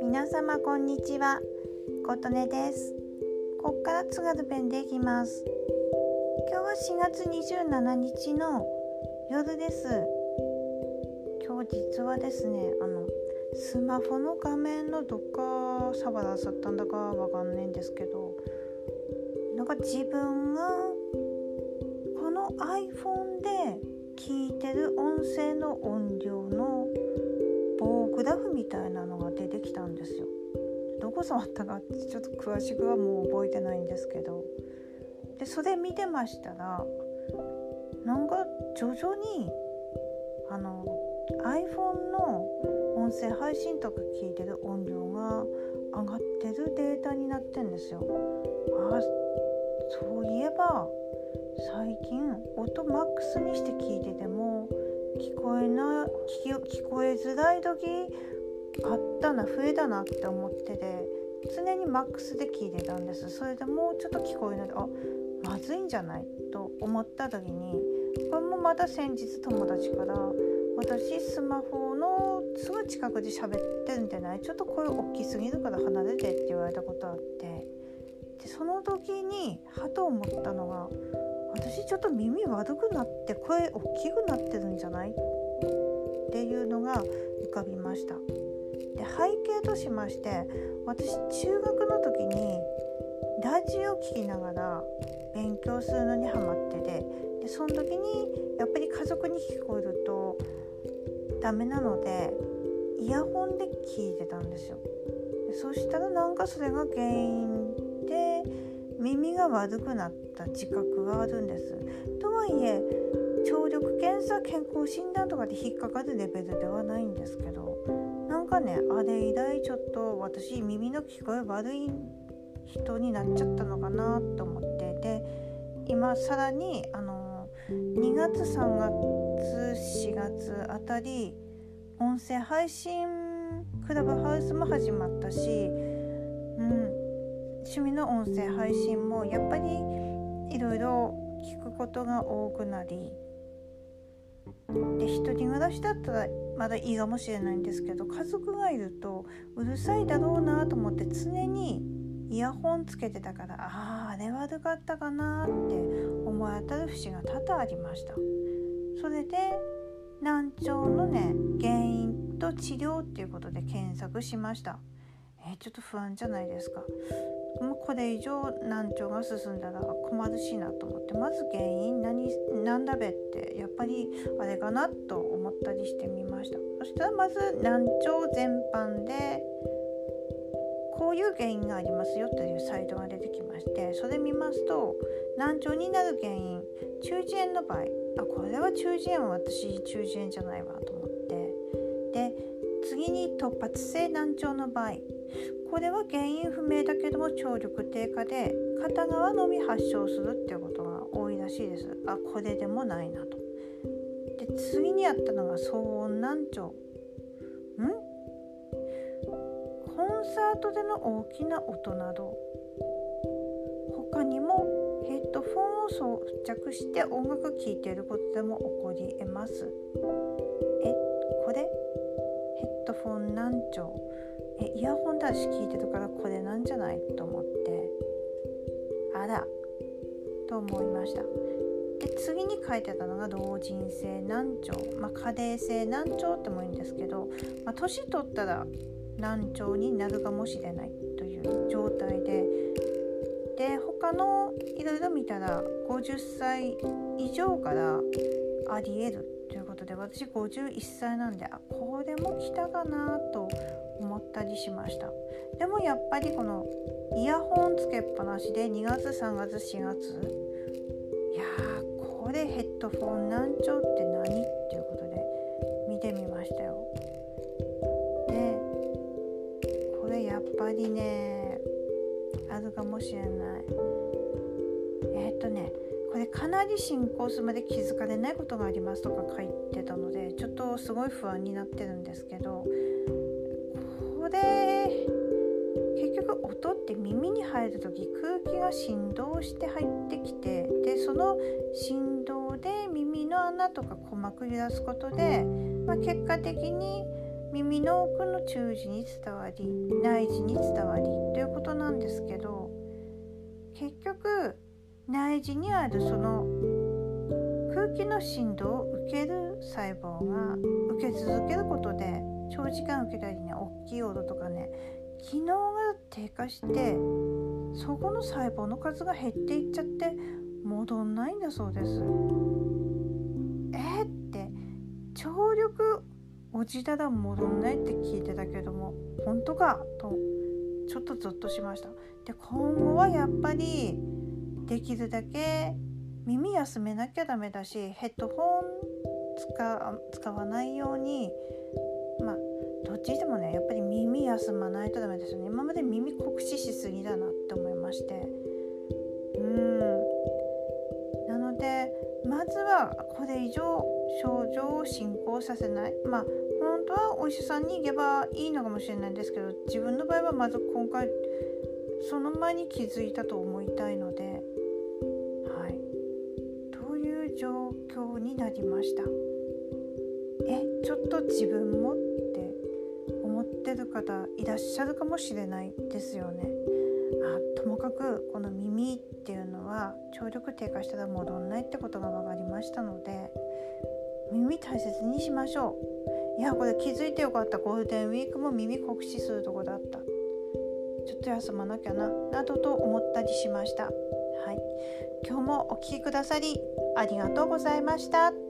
皆様こんにちは。琴音です。こっから津軽弁でいきます。今日は4月27日の夜です。今日実はですねあのスマホの画面のどっか触らさったんだかわかんないんですけどなんか自分がこの iPhone で聞いてる音声の音量の棒グラフみたいなのが出てきたんですよ。どこ触ったかちょっと詳しくはもう覚えてないんですけどでそれ見てましたらなんか徐々にあの iPhone の音声配信とか聞いてる音量が上がってるデータになってんですよ。あ最近音マックスにして聞いてても聞こえな聞聞こえづらい時あったな増えたなって思ってて常にマックスで聞いてたんです。それでもうちょっと聞こえないあまずいんじゃないと思った時にこれもまた先日友達から私スマホのすぐ近くで喋ってるんじゃない？ちょっと声大きすぎるから離れてって言われたことあって。でその時にはと思ったのが私ちょっと耳悪くなって声大きくなってるんじゃない？っていうのが浮かびました。で背景としまして私中学の時にラジオ聴きながら勉強するのにハマっててでその時にやっぱり家族に聞こえるとダメなのでイヤホンで聞いてたんですよ。でそしたらなんかそれが原因耳が悪くなった自覚があるんです。とはいえ聴力検査健康診断とかで引っかかるレベルではないんですけどなんかねあれ以来ちょっと私耳の聞こえ悪い人になっちゃったのかなと思ってで今さらにあの2月3月4月あたり音声配信クラブハウスも始まったし、うん、趣味の音声配信もやっぱりいろいろ聞くことが多くなりで一人暮らしだったらまだいいかもしれないんですけど家族がいるとうるさいだろうなと思って常にイヤホンつけてたからあああれ悪かったかなって思われたる節が多々ありました。それで難聴のね原因と治療っていうことで検索しました。えー、ちょっと不安じゃないですか。もうこれ以上難聴が進んだら困るしなと思ってまず原因何何だべってやっぱりあれかなと思ったりしてみました。そしたらまず難聴全般でこういう原因がありますよというサイトが出てきましてそれ見ますと難聴になる原因中耳炎の場合。あこれは中耳炎は私中耳炎じゃないわと思って。で次に突発性難聴の場合。これは原因不明だけども聴力低下で片側のみ発症するっていうことが多いらしいです。あこれでもないなと。で次にやったのが騒音難聴。ん？コンサートでの大きな音など。他にもヘッドフォンを装着して音楽聴いていることでも起こり得ます。えこれ？フォン難聴。えイヤホンだし聞いてるからこれなんじゃない？と思って。あら。と思いました。で次に書いてたのが老人性難聴、まあ、加齢性難聴ってもいいんですけど、まあ、年取ったら難聴になるかもしれないという状態で。で他のいろいろ見たら50歳以上からありえることで私51歳なんであこれも来たかなと思ったりしました。でもやっぱりこのイヤホンつけっぱなしで2月3月4月。いやーこれヘッドフォン難聴って何？っていうことで見てみましたよ。でこれやっぱりねあるかもしれない。えー、っとねこれかなり進行するまで気づかれないことがありますとか書いてたのでちょっとすごい不安になってるんですけどで結局音って耳に入る時空気が振動して入ってきてでその振動で耳のの穴とか鼓膜揺らすことで、まあ、結果的に耳の奥の中耳に伝わり内耳に伝わりという内耳にあるその空気の振動を受ける細胞が受け続けることで長時間受けたりね大きい音とかね機能が低下してそこの細胞の数が減っていっちゃって戻んないんだそうです。えー、って聴力落ちたら戻んないって聞いてたけども本当かとちょっとゾッとしました。で今後はやっぱりできるだけ耳休めなきゃダメだしヘッドホン使わないようにまあどっちにしてもねやっぱり耳休まないとダメですよね。今まで耳酷使しすぎだなって思いまして。うん。なのでまずはこれ以上症状を進行させない。まあ本当はお医者さんに行けばいいのかもしれないんですけど自分の場合はまず今回その前に気づいたと思いたいので状況になりましたえちょっと自分も？って思ってる方いらっしゃるかもしれないですよね。あともかくこの耳っていうのは聴力低下したら戻んないってことが分かりましたので耳大切にしましょう。いやこれ気づいてよかった。ゴールデンウィークも耳酷使するとこだった。ちょっと休まなきゃななどと思ったりしました。はい今日もお聴きくださりありがとうございました。